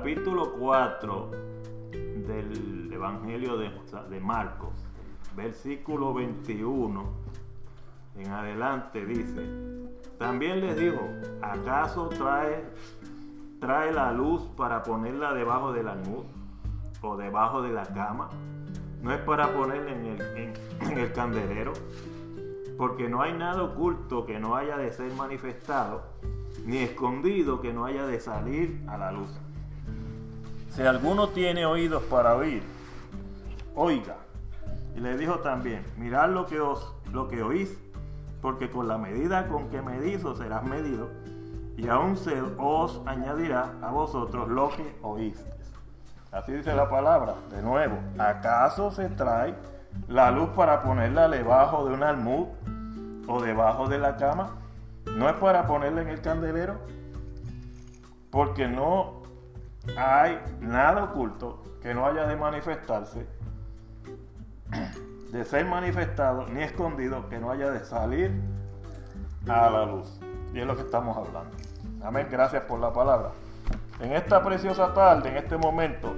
capítulo 4 del Evangelio de, de Marcos, versículo 21 en adelante dice, también les dijo, ¿acaso trae, trae la luz para ponerla debajo del almud o debajo de la cama? No es para ponerla en el, en el candelero, porque no hay nada oculto que no haya de ser manifestado, ni escondido que no haya de salir a la luz. Si alguno tiene oídos para oír, oiga. Y le dijo también, mirad lo que os lo que oís, porque con la medida con que medís os serás medido, y aún se os añadirá a vosotros lo que oíste. Así dice la palabra, de nuevo, ¿acaso se trae la luz para ponerla debajo de un almud o debajo de la cama? ¿No es para ponerla en el candelero? Porque no hay nada oculto que no haya de manifestarse, de ser manifestado, ni escondido que no haya de salir a la luz. Y es lo que estamos hablando. Amén, gracias por la palabra. En esta preciosa tarde, en este momento,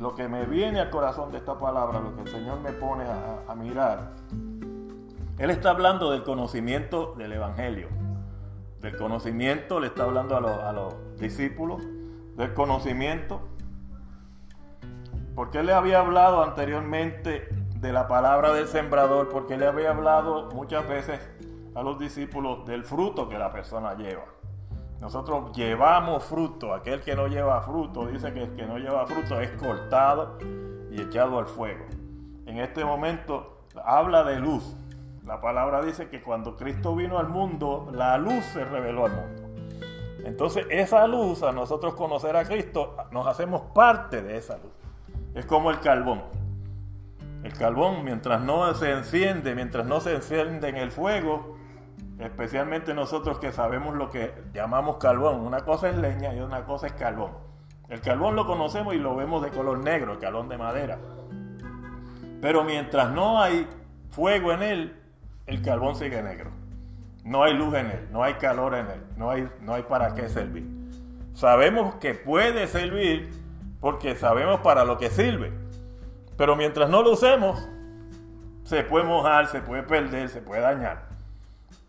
lo que me viene al corazón de esta palabra, lo que el Señor me pone a, mirar, Él está hablando del conocimiento del Evangelio. Del conocimiento, le está hablando a, los discípulos, del conocimiento. Porque Él le había hablado anteriormente de la palabra del sembrador, porque Él le había hablado muchas veces a los discípulos del fruto que la persona lleva. Nosotros llevamos fruto. Aquel que no lleva fruto dice que el que no lleva fruto es cortado y echado al fuego. En este momento habla de luz. La palabra dice que cuando Cristo vino al mundo, la luz se reveló al mundo. Entonces esa luz, a nosotros conocer a Cristo, nos hacemos parte de esa luz. Es como el carbón. El carbón, mientras no se enciende, mientras no se enciende en el fuego, Especialmente nosotros que sabemos lo que llamamos carbón. Una cosa es leña y una cosa es carbón. El carbón lo conocemos y lo vemos de color negro, el carbón de madera. Pero mientras no hay fuego en él, el carbón sigue negro. No hay luz en él, no hay calor en él, no hay, no hay para qué servir. Sabemos que puede servir porque sabemos para lo que sirve. Pero mientras no lo usemos, se puede mojar, se puede perder, se puede dañar.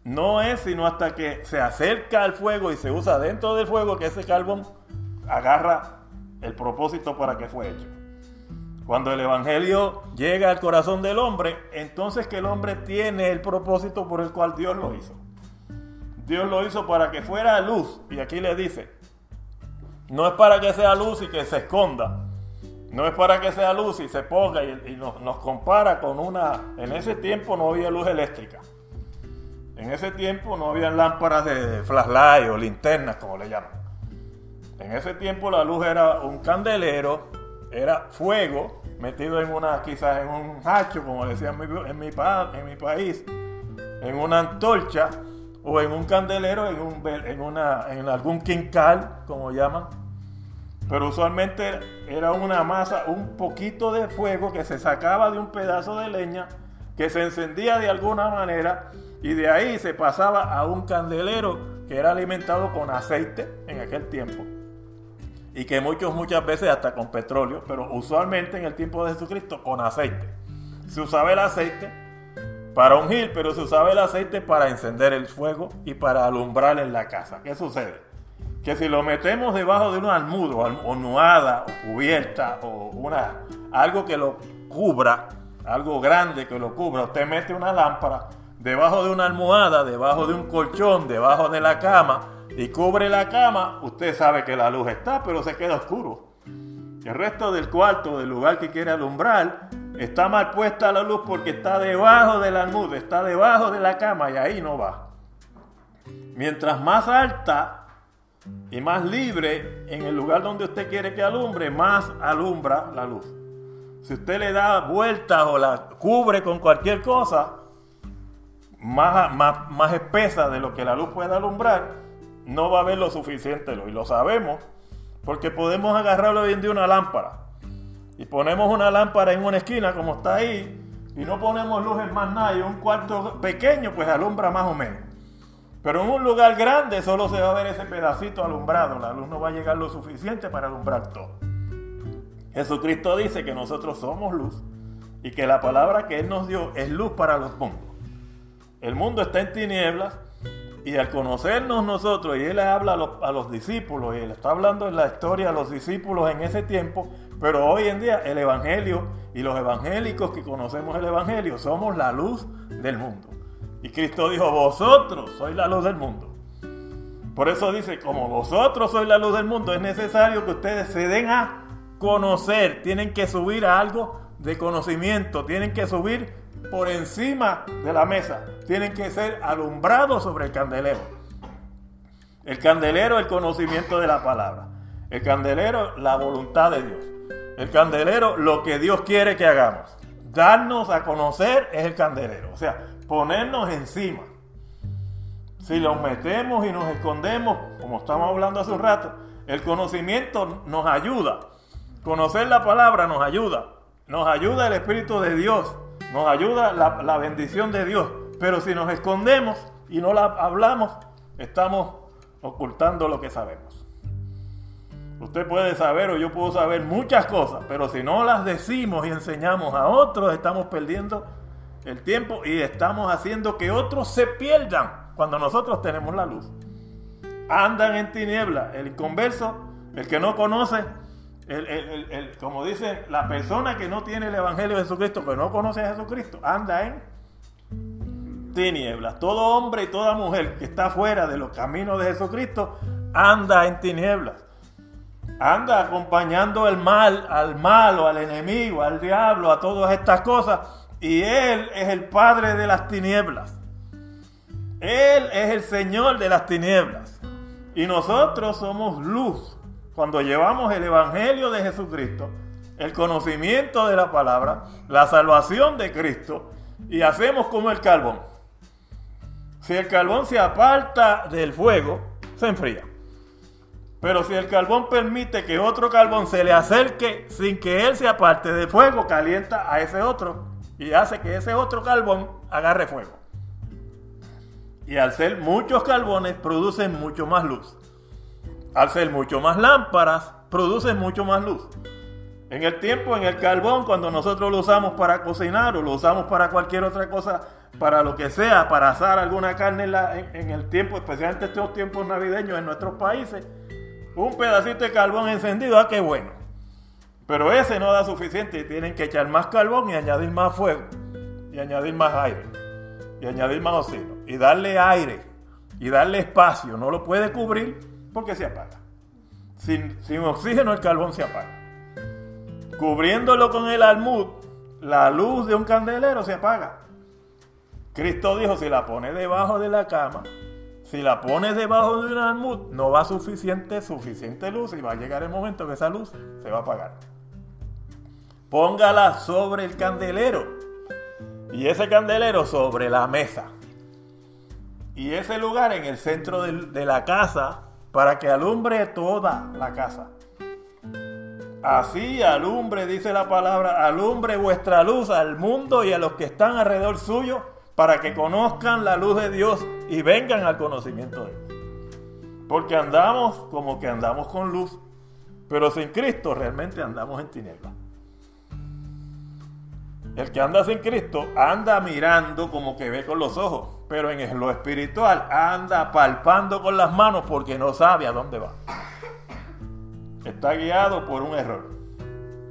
No es sino hasta que se acerca al fuego y se usa dentro del fuego que ese carbón agarra el propósito para que fue hecho. Cuando el Evangelio llega al corazón del hombre, entonces que el hombre tiene el propósito por el cual Dios lo hizo. Dios lo hizo para que fuera luz. Y aquí le dice, no es para que sea luz y que se esconda. No es para que sea luz y se ponga y, nos, compara con una... En ese tiempo no había luz eléctrica. En ese tiempo no había lámparas de flashlight o linternas, como le llaman. En ese tiempo la luz era un candelero, era fuego metido en una, quizás en un hacho, como decían en mi, en mi, en mi país, en una antorcha o en un candelero, en, un, en, una, en algún quincal, como llaman. Pero usualmente era una masa, un poquito de fuego que se sacaba de un pedazo de leña, que se encendía de alguna manera y de ahí se pasaba a un candelero que era alimentado con aceite en aquel tiempo. Y que muchos, muchas veces hasta con petróleo, pero usualmente en el tiempo de Jesucristo con aceite. Se usaba el aceite para ungir, pero se usaba el aceite para encender el fuego y para alumbrar en la casa. ¿Qué sucede? Que si lo metemos debajo de un almudo, o nuada, o cubierta, o una, algo que lo cubra, algo grande que lo cubra, usted mete una lámpara, debajo de una almohada, debajo de un colchón, debajo de la cama y cubre la cama, usted sabe que la luz está, pero se queda oscuro. El resto del cuarto, del lugar que quiere alumbrar, está mal puesta la luz porque está debajo de la almohada, está debajo de la cama y ahí no va. Mientras más alta y más libre en el lugar donde usted quiere que alumbre, más alumbra la luz. Si usted le da vueltas o la cubre con cualquier cosa, más, más, espesa de lo que la luz puede alumbrar, no va a haber lo suficiente Y lo sabemos porque podemos agarrarlo hoy en día una lámpara. Y ponemos una lámpara en una esquina como está ahí y no ponemos luz en más nada y un cuarto pequeño pues alumbra más o menos. Pero en un lugar grande solo se va a ver ese pedacito alumbrado. La luz no va a llegar lo suficiente para alumbrar todo. Jesucristo dice que nosotros somos luz y que la palabra que Él nos dio es luz para los mundos. El mundo está en tinieblas y al conocernos nosotros, y Él habla a los, discípulos, y Él está hablando en la historia a los discípulos en ese tiempo, pero hoy en día el Evangelio y los evangélicos que conocemos el Evangelio somos la luz del mundo. Y Cristo dijo, vosotros sois la luz del mundo. Por eso dice, como vosotros sois la luz del mundo, es necesario que ustedes se den a conocer, tienen que subir a algo de conocimiento, tienen que subir por encima de la mesa, tienen que ser alumbrados sobre el candelero. El candelero, el conocimiento de la palabra. El candelero, la voluntad de Dios. El candelero, lo que Dios quiere que hagamos. Darnos a conocer es el candelero. O sea, ponernos encima. Si los metemos y nos escondemos, como estamos hablando hace un rato, el conocimiento nos ayuda. Conocer la palabra nos ayuda. Nos ayuda el Espíritu de Dios. Nos ayuda la, bendición de Dios. Pero si nos escondemos y no la hablamos, estamos ocultando lo que sabemos. Usted puede saber o yo puedo saber muchas cosas, pero si no las decimos y enseñamos a otros, estamos perdiendo el tiempo y estamos haciendo que otros se pierdan cuando nosotros tenemos la luz. Andan en tiniebla. El inconverso, el que no conoce, como dice la persona que no tiene el Evangelio de Jesucristo, que no conoce a Jesucristo, anda en tinieblas. Todo hombre y toda mujer que está fuera de los caminos de Jesucristo anda en tinieblas. Anda acompañando el mal, al malo, al enemigo, al diablo, a todas estas cosas. Y Él es el Padre de las tinieblas. Él es el Señor de las tinieblas. Y nosotros somos luz. Cuando llevamos el Evangelio de Jesucristo, el conocimiento de la palabra, la salvación de Cristo, y hacemos como el carbón. Si el carbón se aparta del fuego, se enfría. Pero si el carbón permite que otro carbón se le acerque sin que él se aparte del fuego, calienta a ese otro y hace que ese otro carbón agarre fuego. Y al ser muchos carbones, producen mucho más luz. Al ser mucho más lámparas, producen mucho más luz. En el tiempo, en el carbón, cuando nosotros lo usamos para cocinar o lo usamos para cualquier otra cosa, para lo que sea, para asar alguna carne en, el tiempo, especialmente estos tiempos navideños en nuestros países, un pedacito de carbón encendido, ah, qué bueno. Pero ese no da suficiente tienen que echar más carbón y añadir más fuego, y añadir más aire, y añadir más oxígeno, y darle aire, y darle espacio. No lo puede cubrir porque se apaga. Sin, sin oxígeno el carbón se apaga cubriéndolo con el almud, la luz de un candelero se apaga. Cristo dijo, si la pones debajo de la cama, si la pones debajo de un almud, no va suficiente, suficiente luz y va a llegar el momento que esa luz se va a apagar. Póngala sobre el candelero y ese candelero sobre la mesa. Y ese lugar en el centro de la casa para que alumbre toda la casa. Así alumbre, dice la palabra, alumbre vuestra luz al mundo y a los que están alrededor suyo, para que conozcan la luz de Dios y vengan al conocimiento de Dios. Porque andamos como que andamos con luz, pero sin Cristo realmente andamos en tinieblas. El que anda sin Cristo anda mirando como que ve con los ojos, pero en lo espiritual anda palpando con las manos porque no sabe a dónde va está guiado por un error.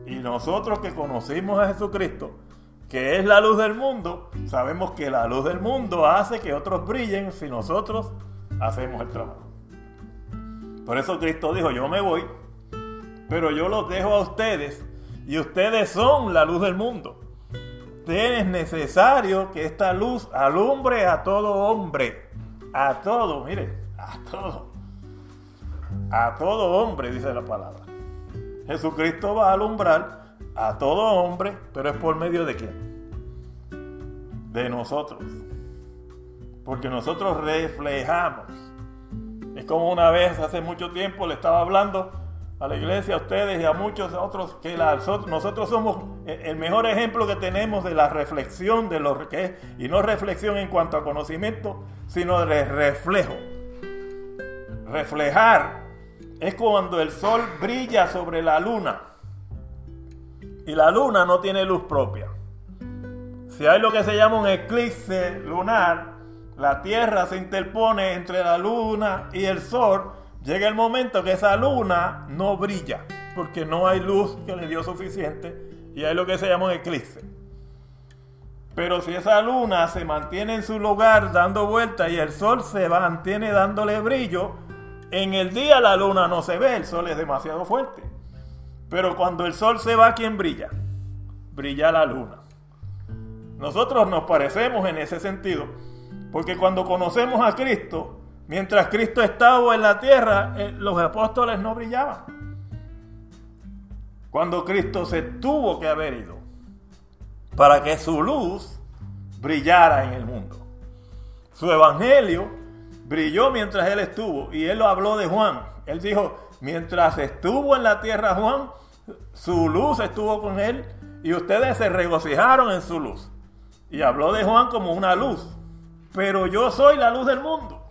Y nosotros que conocimos a Jesucristo, que es la luz del mundo, sabemos que la luz del mundo hace que otros brillen si nosotros hacemos el trabajo. Por eso Cristo dijo, yo me voy, pero yo los dejo a ustedes y ustedes son la luz del mundo. Es necesario que esta luz alumbre a todo hombre, a todo, mire, a todo a todo hombre, dice la palabra. Jesucristo va a alumbrar a todo hombre, pero es por medio de quién? De nosotros. Porque nosotros reflejamos. Es como una vez, hace mucho tiempo, le estaba hablando a la iglesia, a ustedes y a muchos otros que nosotros somos el mejor ejemplo que tenemos de la reflexión de lo que y no reflexión en cuanto a conocimiento, sino de reflejo. Reflejar es cuando el sol brilla sobre la luna y la luna no tiene luz propia. Si hay lo que se llama un eclipse lunar, la Tierra se interpone entre la luna y el sol, llega el momento que esa luna no brilla, porque no hay luz que le dio suficiente y hay lo que se llama un eclipse. Pero si esa luna se mantiene en su lugar dando vueltas y el sol se mantiene dándole brillo, en el día la luna no se ve, el sol es demasiado fuerte. Pero cuando el sol se va, ¿quién brilla? Brilla la luna. Nosotros nos parecemos en ese sentido, porque cuando conocemos a Cristo, mientras Cristo estaba en la tierra, eh, los apóstoles no brillaban. Cuando Cristo se tuvo que haber ido para que su luz brillara en el mundo. Su evangelio brilló mientras él estuvo y él lo habló de Juan. Él dijo, mientras estuvo en la tierra Juan, su luz estuvo con él y ustedes se regocijaron en su luz. Y habló de Juan como una luz. Pero yo soy la luz del mundo.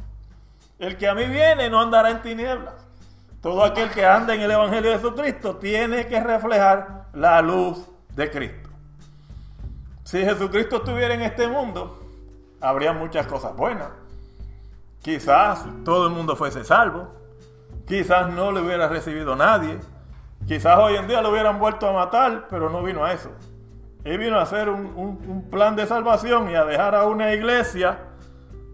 El que a mí viene no andará en tinieblas. Todo aquel que anda en el Evangelio de Jesucristo tiene que reflejar la luz de Cristo. Si Jesucristo estuviera en este mundo, habría muchas cosas buenas. Quizás todo el mundo fuese salvo. Quizás no le hubiera recibido nadie. Quizás hoy en día lo hubieran vuelto a matar, pero no vino a eso. Él vino a hacer un, plan de salvación y a dejar a una iglesia,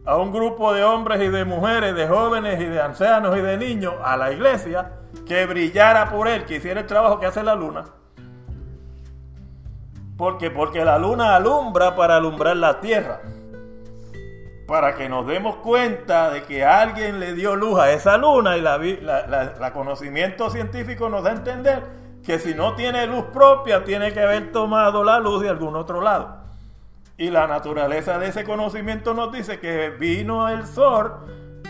a un grupo de hombres y de mujeres, de jóvenes y de ancianos y de niños, a la iglesia, que brillara por él, que hiciera el trabajo que hace la luna. ¿Por qué? Porque la luna alumbra para alumbrar la tierra para que nos demos cuenta de que alguien le dio luz a esa luna y la, conocimiento científico nos da a entender que si no tiene luz propia tiene que haber tomado la luz de algún otro lado. Y la naturaleza de ese conocimiento nos dice que vino el sol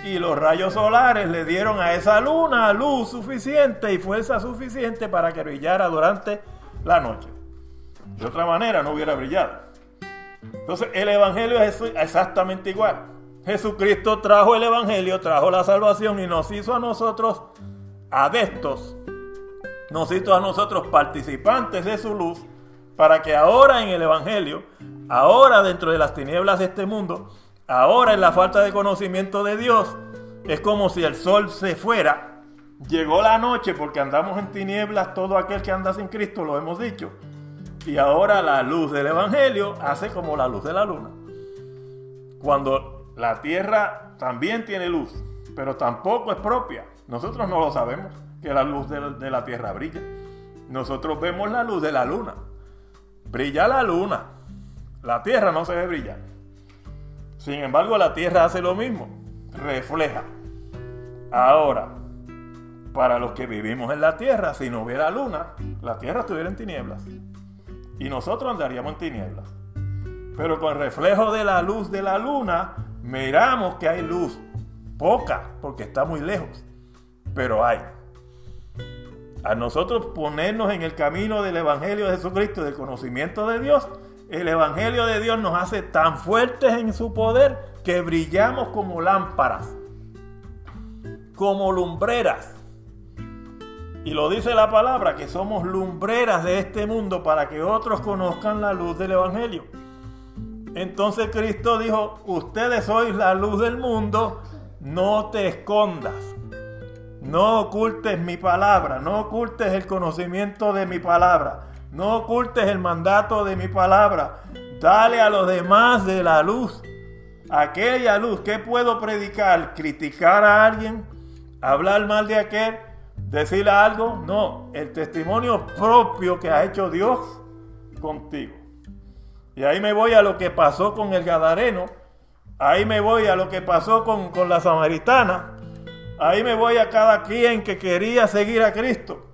y los rayos solares le dieron a esa luna luz suficiente y fuerza suficiente para que brillara durante la noche. De otra manera no hubiera brillado. Entonces el Evangelio es exactamente igual. Jesucristo trajo el Evangelio, trajo la salvación y nos hizo a nosotros adeptos, nos hizo a nosotros participantes de su luz, para que ahora en el Evangelio, ahora dentro de las tinieblas de este mundo, ahora en la falta de conocimiento de Dios, es como si el sol se fuera. Llegó la noche porque andamos en tinieblas, todo aquel que anda sin Cristo, lo hemos dicho. Y ahora la luz del Evangelio hace como la luz de la luna. Cuando la tierra también tiene luz, pero tampoco es propia. Nosotros no lo sabemos, que la luz de la, tierra brilla. Nosotros vemos la luz de la luna. Brilla la luna. La tierra no se ve brillar. Sin embargo, la tierra hace lo mismo. Refleja. Ahora, para los que vivimos en la tierra, si no hubiera luna, la tierra estuviera en tinieblas y nosotros andaríamos en tinieblas. Pero con el reflejo de la luz de la luna, miramos que hay luz. Poca, porque está muy lejos. Pero hay. A nosotros ponernos en el camino del Evangelio de Jesucristo, del conocimiento de Dios, el Evangelio de Dios nos hace tan fuertes en su poder que brillamos como lámparas, como lumbreras y lo dice la palabra, que somos lumbreras de este mundo para que otros conozcan la luz del Evangelio. Entonces Cristo dijo, ustedes sois la luz del mundo, no te escondas. No ocultes mi palabra, no ocultes el conocimiento de mi palabra, no ocultes el mandato de mi palabra. Dale a los demás de la luz, aquella luz. Que puedo predicar, criticar a alguien, hablar mal de aquel decirle algo, no, el testimonio propio que ha hecho Dios contigo. Y ahí me voy a lo que pasó con el Gadareno, ahí me voy a lo que pasó con, la Samaritana, ahí me voy a cada quien que quería seguir a Cristo.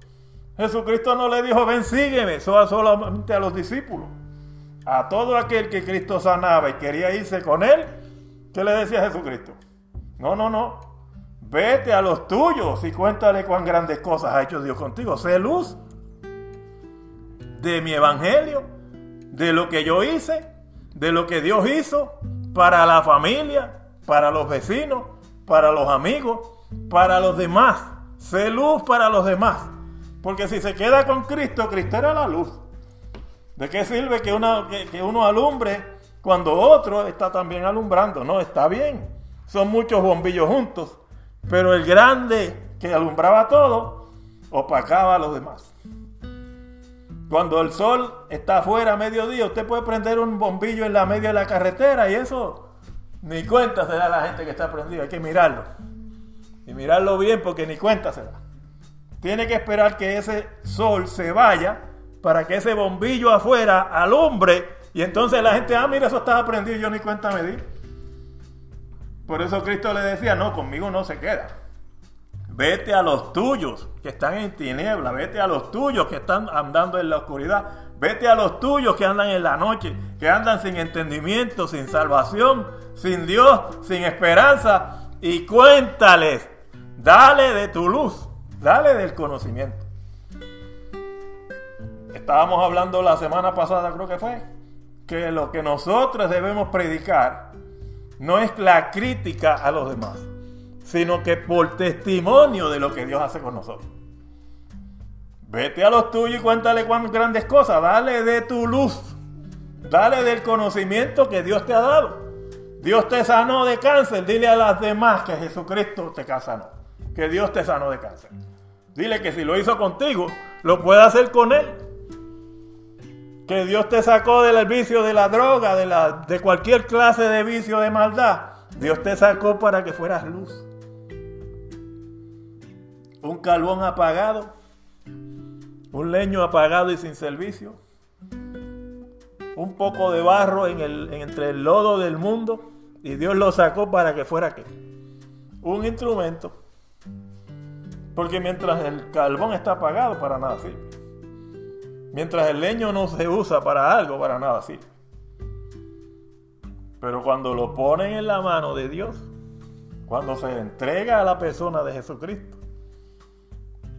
Jesucristo no le dijo, ven, sígueme, solamente a los discípulos. A todo aquel que Cristo sanaba y quería irse con él, ¿qué le decía Jesucristo? No, no, no, Vete a los tuyos y cuéntale cuán grandes cosas ha hecho Dios contigo. Sé luz de mi evangelio, de lo que yo hice, de lo que Dios hizo para la familia, para los vecinos, para los amigos, para los demás. Sé luz para los demás. Porque si se queda con Cristo, Cristo era la luz. ¿De qué sirve que uno, que, uno alumbre cuando otro está también alumbrando? No, está bien. Son muchos bombillos juntos. Pero el grande que alumbraba todo, opacaba a los demás. Cuando el sol está afuera a mediodía, usted puede prender un bombillo en la media de la carretera y eso ni cuenta se da la gente que está prendido. Hay que mirarlo. Y mirarlo bien porque ni cuenta se da. Tiene que esperar que ese sol se vaya para que ese bombillo afuera alumbre y entonces la gente, ah, mira, eso estaba prendido y yo ni cuenta me di. Por eso Cristo le decía, no, conmigo no se queda. Vete a los tuyos que están en tiniebla, vete a los tuyos que están andando en la oscuridad, vete a los tuyos que andan en la noche, que andan sin entendimiento, sin salvación, sin Dios, sin esperanza, y cuéntales, dale de tu luz, dale del conocimiento. Estábamos hablando la semana pasada, creo que fue, que lo que nosotros debemos predicar no es la crítica a los demás, sino que por testimonio de lo que Dios hace con nosotros. Vete a los tuyos y cuéntale cuántas grandes cosas, dale de tu luz, dale del conocimiento que Dios te ha dado. Dios te sanó de cáncer, dile a las demás que Jesucristo te sanó, que Dios te sanó de cáncer. Dile que si lo hizo contigo, lo puede hacer con Él que Dios te sacó del vicio de la droga, de, la, de cualquier clase de vicio de maldad. Dios te sacó para que fueras luz. Un carbón apagado, un leño apagado y sin servicio, un poco de barro en el, entre el lodo del mundo y Dios lo sacó para que fuera qué? Un instrumento. Porque mientras el carbón está apagado, para nada sirve. Mientras el leño no se usa para algo, para nada sirve. Pero cuando lo ponen en la mano de Dios, cuando se entrega a la persona de Jesucristo,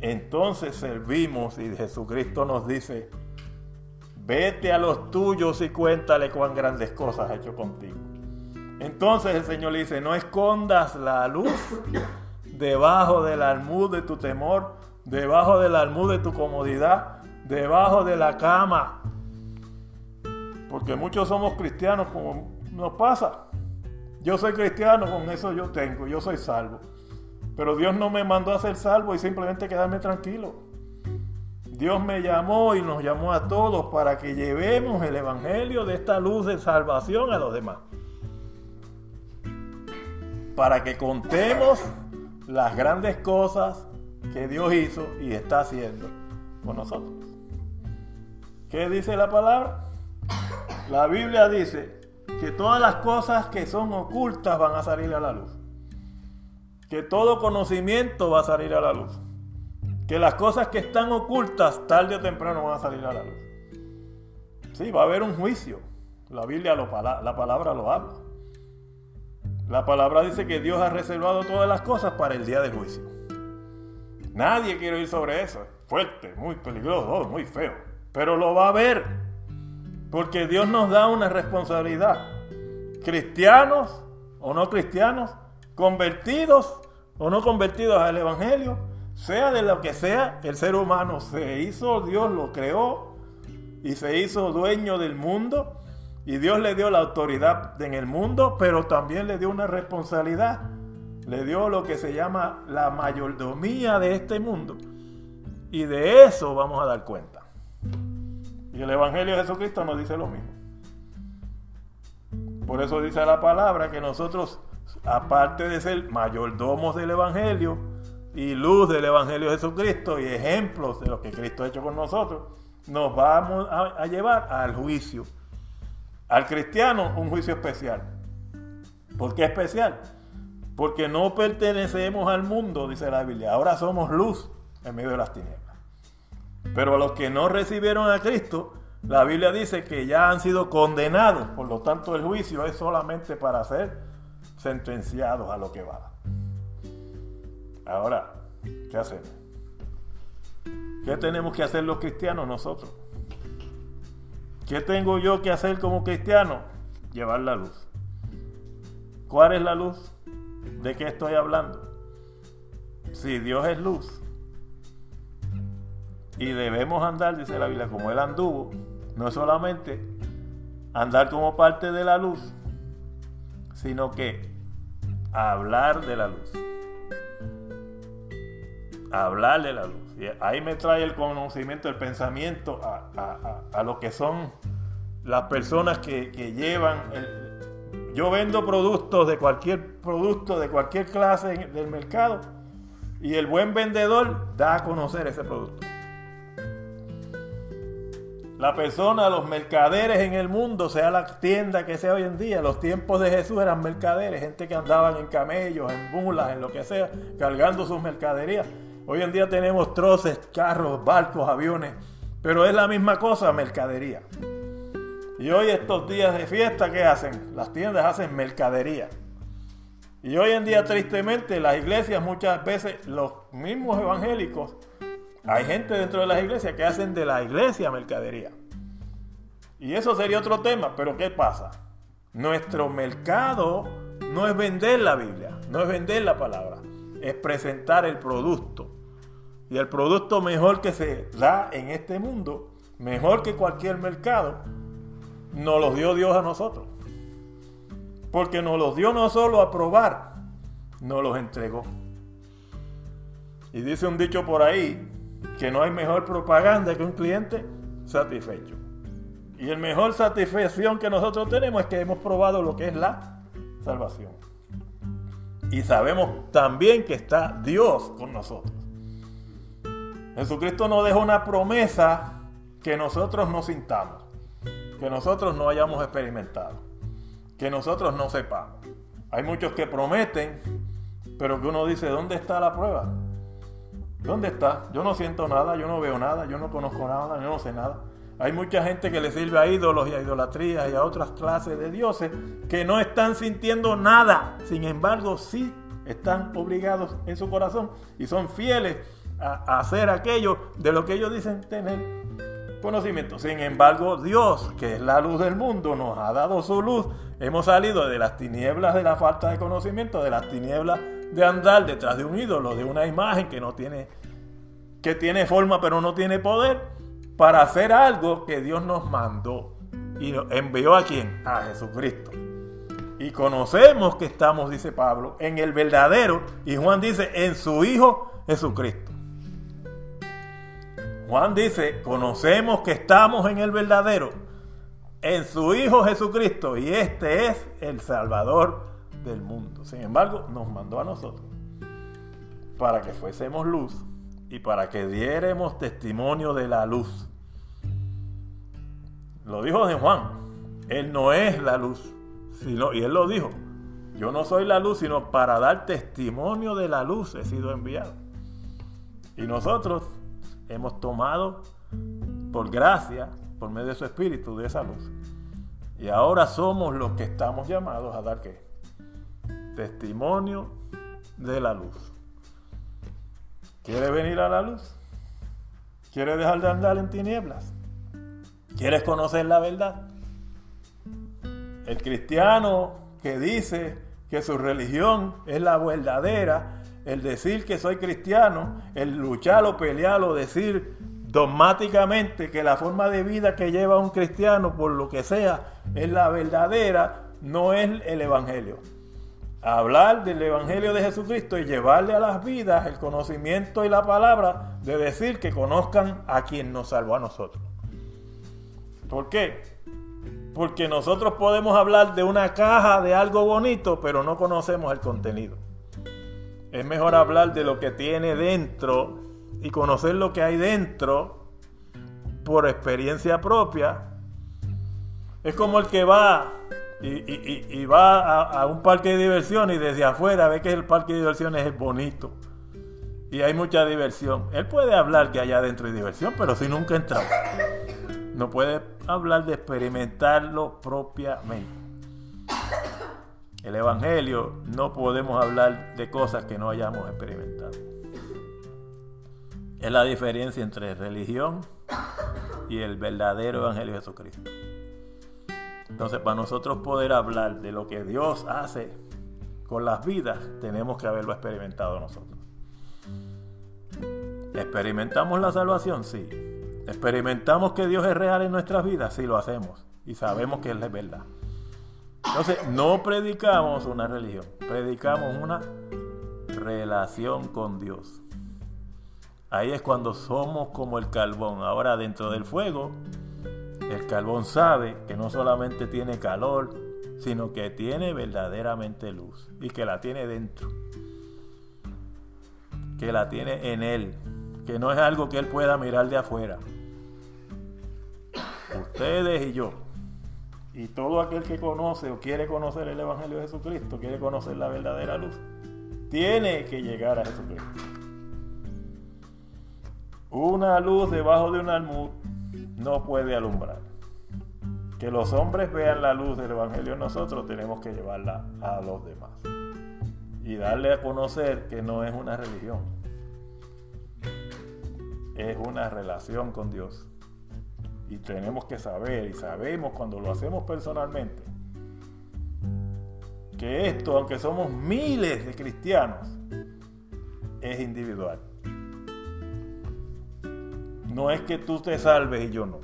entonces servimos y Jesucristo nos dice, vete a los tuyos y cuéntale cuán grandes cosas ha hecho contigo. Entonces el Señor le dice, no escondas la luz debajo del almud de tu temor, debajo del almud de tu comodidad, debajo de la cama. Porque muchos somos cristianos como nos pasa. Yo soy cristiano, con eso yo tengo, yo soy salvo. Pero Dios no me mandó a ser salvo y simplemente quedarme tranquilo. Dios me llamó y nos llamó a todos para que llevemos el Evangelio de esta luz de salvación a los demás. Para que contemos las grandes cosas que Dios hizo y está haciendo con nosotros. ¿Qué dice la palabra? La Biblia dice que todas las cosas que son ocultas van a salir a la luz. Que todo conocimiento va a salir a la luz. Que las cosas que están ocultas tarde o temprano van a salir a la luz. Sí, va a haber un juicio. La Biblia, lo, la palabra lo habla. La palabra dice que Dios ha reservado todas las cosas para el día del juicio. Nadie quiere ir sobre eso. Fuerte, muy peligroso, muy feo pero lo va a ver. Porque Dios nos da una responsabilidad. Cristianos o no cristianos, convertidos o no convertidos al Evangelio, sea de lo que sea, el ser humano se hizo, Dios lo creó y se hizo dueño del mundo. Y Dios le dio la autoridad en el mundo, pero también le dio una responsabilidad. Le dio lo que se llama la mayordomía de este mundo. Y de eso vamos a dar cuenta. Y el Evangelio de Jesucristo nos dice lo mismo. Por eso dice la palabra que nosotros, aparte de ser mayordomos del Evangelio y luz del Evangelio de Jesucristo y ejemplos de lo que Cristo ha hecho con nosotros, nos vamos a, llevar al juicio. Al cristiano un juicio especial. ¿Por qué especial? Porque no pertenecemos al mundo, dice la Biblia. Ahora somos luz en medio de las tinieblas. Pero a los que no recibieron a Cristo, la Biblia dice que ya han sido condenados. Por lo tanto, el juicio es solamente para ser sentenciados a lo que va. Ahora, ¿qué hacemos? ¿Qué tenemos que hacer los cristianos nosotros? ¿Qué tengo yo que hacer como cristiano? Llevar la luz. ¿Cuál es la luz? ¿De qué estoy hablando? Si Dios es luz y debemos andar, dice la Biblia, como Él anduvo, no solamente andar como parte de la luz, sino que hablar de la luz. Hablar de la luz. Ahí me trae el conocimiento, el pensamiento a, lo que son las personas que, llevan yo vendo productos de cualquier producto, de cualquier clase del mercado, y el buen vendedor da a conocer ese producto. La persona, los mercaderes en el mundo, sea la tienda que sea hoy en día, los tiempos de Jesús eran mercaderes, gente que andaban en camellos, en mulas, en lo que sea, cargando sus mercaderías. Hoy en día tenemos troces, carros, barcos, aviones, pero es la misma cosa, mercadería. Y hoy estos días de fiesta, ¿qué hacen? Las tiendas hacen mercadería. Y hoy en día, tristemente, las iglesias muchas veces, los mismos evangélicos, hay gente dentro de las iglesias que hacen de la iglesia mercadería. Y eso sería otro tema, pero ¿qué pasa? Nuestro mercado no es vender la Biblia, no es vender la palabra, es presentar el producto. Y el producto mejor que se da en este mundo, mejor que cualquier mercado, nos los dio Dios a nosotros. Porque nos los dio no solo a probar, nos los entregó. Y dice un dicho por ahí, que no hay mejor propaganda que un cliente satisfecho. Y el mejor satisfacción que nosotros tenemos es que hemos probado lo que es la salvación. Y sabemos también que está Dios con nosotros. Jesucristo nos deja una promesa que nosotros no sintamos, que nosotros no hayamos experimentado, que nosotros no sepamos. Hay muchos que prometen, pero que uno dice, ¿dónde está la prueba? ¿Dónde está? Yo no siento nada, yo no veo nada, yo no conozco nada, yo no sé nada. Hay mucha gente que le sirve a ídolos y a idolatrías y a otras clases de dioses que no están sintiendo nada. Sin embargo, sí están obligados en su corazón y son fieles a, hacer aquello de lo que ellos dicen tener conocimiento. Sin embargo, Dios, que es la luz del mundo, nos ha dado su luz. Hemos salido de las tinieblas de la falta de conocimiento, de las tinieblas de andar detrás de un ídolo, de una imagen que no tiene, que tiene forma pero no tiene poder, para hacer algo que Dios nos mandó y envió a quién? A Jesucristo. Y conocemos que estamos, dice Pablo, en el verdadero, y Juan dice, en su Hijo Jesucristo. Juan dice, conocemos que estamos en el verdadero, en su Hijo Jesucristo, y este es el Salvador del mundo. Sin embargo, nos mandó a nosotros para que fuésemos luz y para que diéramos testimonio de la luz. Lo dijo de Juan, Él no es la luz, sino, y Él lo dijo, yo no soy la luz, sino para dar testimonio de la luz he sido enviado. Y nosotros hemos tomado por gracia, por medio de su espíritu, de esa luz. Y ahora somos los que estamos llamados a dar qué? testimonio de la luz. ¿Quieres venir a la luz? ¿Quieres dejar de andar en tinieblas? ¿Quieres conocer la verdad? El cristiano que dice que su religión es la verdadera, el decir que soy cristiano, el luchar o pelear o decir dogmáticamente que la forma de vida que lleva un cristiano, por lo que sea, es la verdadera, no es el evangelio hablar del Evangelio de Jesucristo y llevarle a las vidas el conocimiento y la palabra de decir que conozcan a quien nos salvó a nosotros. ¿Por qué? Porque nosotros podemos hablar de una caja de algo bonito, pero no conocemos el contenido. Es mejor hablar de lo que tiene dentro y conocer lo que hay dentro por experiencia propia. Es como el que va y, va a, un parque de diversiones y desde afuera ve que el parque de diversiones es bonito y hay mucha diversión. Él puede hablar que allá adentro hay diversión, pero si nunca entra, no puede hablar de experimentarlo propiamente. El Evangelio no podemos hablar de cosas que no hayamos experimentado. Es la diferencia entre religión y el verdadero Evangelio de Jesucristo. Entonces, para nosotros poder hablar de lo que Dios hace con las vidas, tenemos que haberlo experimentado nosotros. ¿Experimentamos la salvación? Sí. ¿Experimentamos que Dios es real en nuestras vidas? Sí, lo hacemos. Y sabemos que Él es verdad. Entonces, no predicamos una religión, predicamos una relación con Dios. Ahí es cuando somos como el carbón. Ahora dentro del fuego, el carbón sabe que no solamente tiene calor, sino que tiene verdaderamente luz y que la tiene dentro. Que la tiene en él, que no es algo que él pueda mirar de afuera. Ustedes y yo, y todo aquel que conoce o quiere conocer el Evangelio de Jesucristo, quiere conocer la verdadera luz, tiene que llegar a Jesucristo. Una luz debajo de un almud no puede alumbrar. Que los hombres vean la luz del Evangelio nosotros, tenemos que llevarla a los demás. Y darle a conocer que no es una religión. Es una relación con Dios. Y tenemos que saber, y sabemos cuando lo hacemos personalmente, que esto, aunque somos miles de cristianos, es individual. No es que tú te salves y yo no.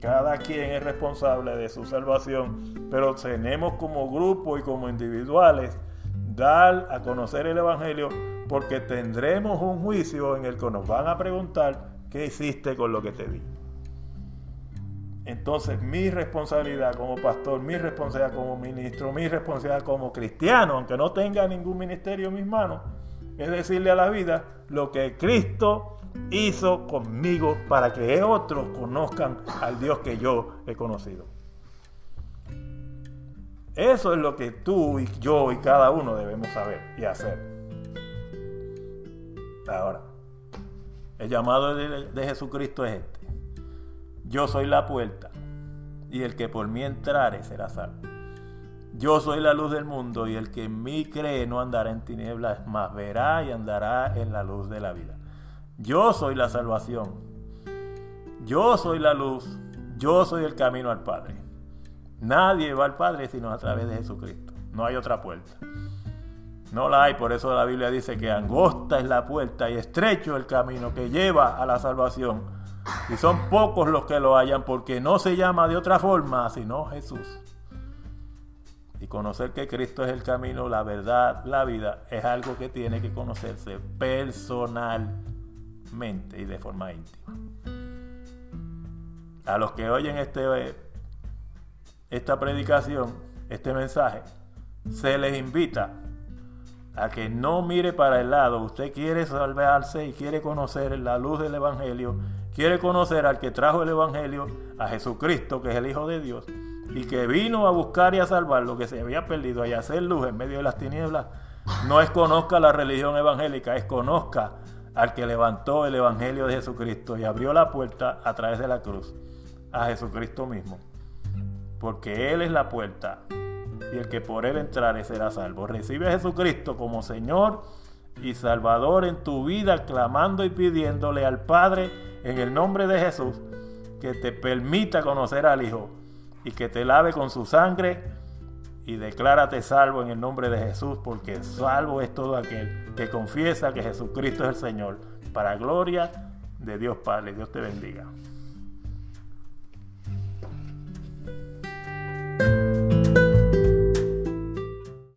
Cada quien es responsable de su salvación, pero tenemos como grupo y como individuales dar a conocer el Evangelio porque tendremos un juicio en el que nos van a preguntar qué hiciste con lo que te di. Entonces mi responsabilidad como pastor, mi responsabilidad como ministro, mi responsabilidad como cristiano, aunque no tenga ningún ministerio en mis manos, es decirle a la vida lo que Cristo hizo conmigo para que otros conozcan al Dios que yo he conocido. Eso es lo que tú y yo y cada uno debemos saber y hacer. Ahora, el llamado de, Jesucristo es este. Yo soy la puerta y el que por mí entrare será salvo. Yo soy la luz del mundo y el que en mí cree no andará en tinieblas, mas verá y andará en la luz de la vida. Yo soy la salvación. Yo soy la luz. Yo soy el camino al Padre. Nadie va al Padre sino a través de Jesucristo. No hay otra puerta. No la hay, por eso la Biblia dice que angosta es la puerta y estrecho el camino que lleva a la salvación. Y son pocos los que lo hallan porque no se llama de otra forma sino Jesús. Y conocer que Cristo es el camino, la verdad, la vida, es algo que tiene que conocerse personal mente y de forma íntima. A los que oyen este, esta predicación, este mensaje, se les invita a que no mire para el lado. Usted quiere salvarse y quiere conocer la luz del Evangelio, quiere conocer al que trajo el Evangelio, a Jesucristo, que es el Hijo de Dios, y que vino a buscar y a salvar lo que se había perdido y a hacer luz en medio de las tinieblas. No es conozca la religión evangélica, es conozca al que levantó el Evangelio de Jesucristo y abrió la puerta a través de la cruz a Jesucristo mismo. Porque Él es la puerta y el que por Él entrare será salvo. Recibe a Jesucristo como Señor y Salvador en tu vida, clamando y pidiéndole al Padre en el nombre de Jesús que te permita conocer al Hijo y que te lave con su sangre y declárate salvo en el nombre de Jesús, porque salvo es todo aquel que confiesa que Jesucristo es el Señor, para gloria de Dios Padre. Dios te bendiga.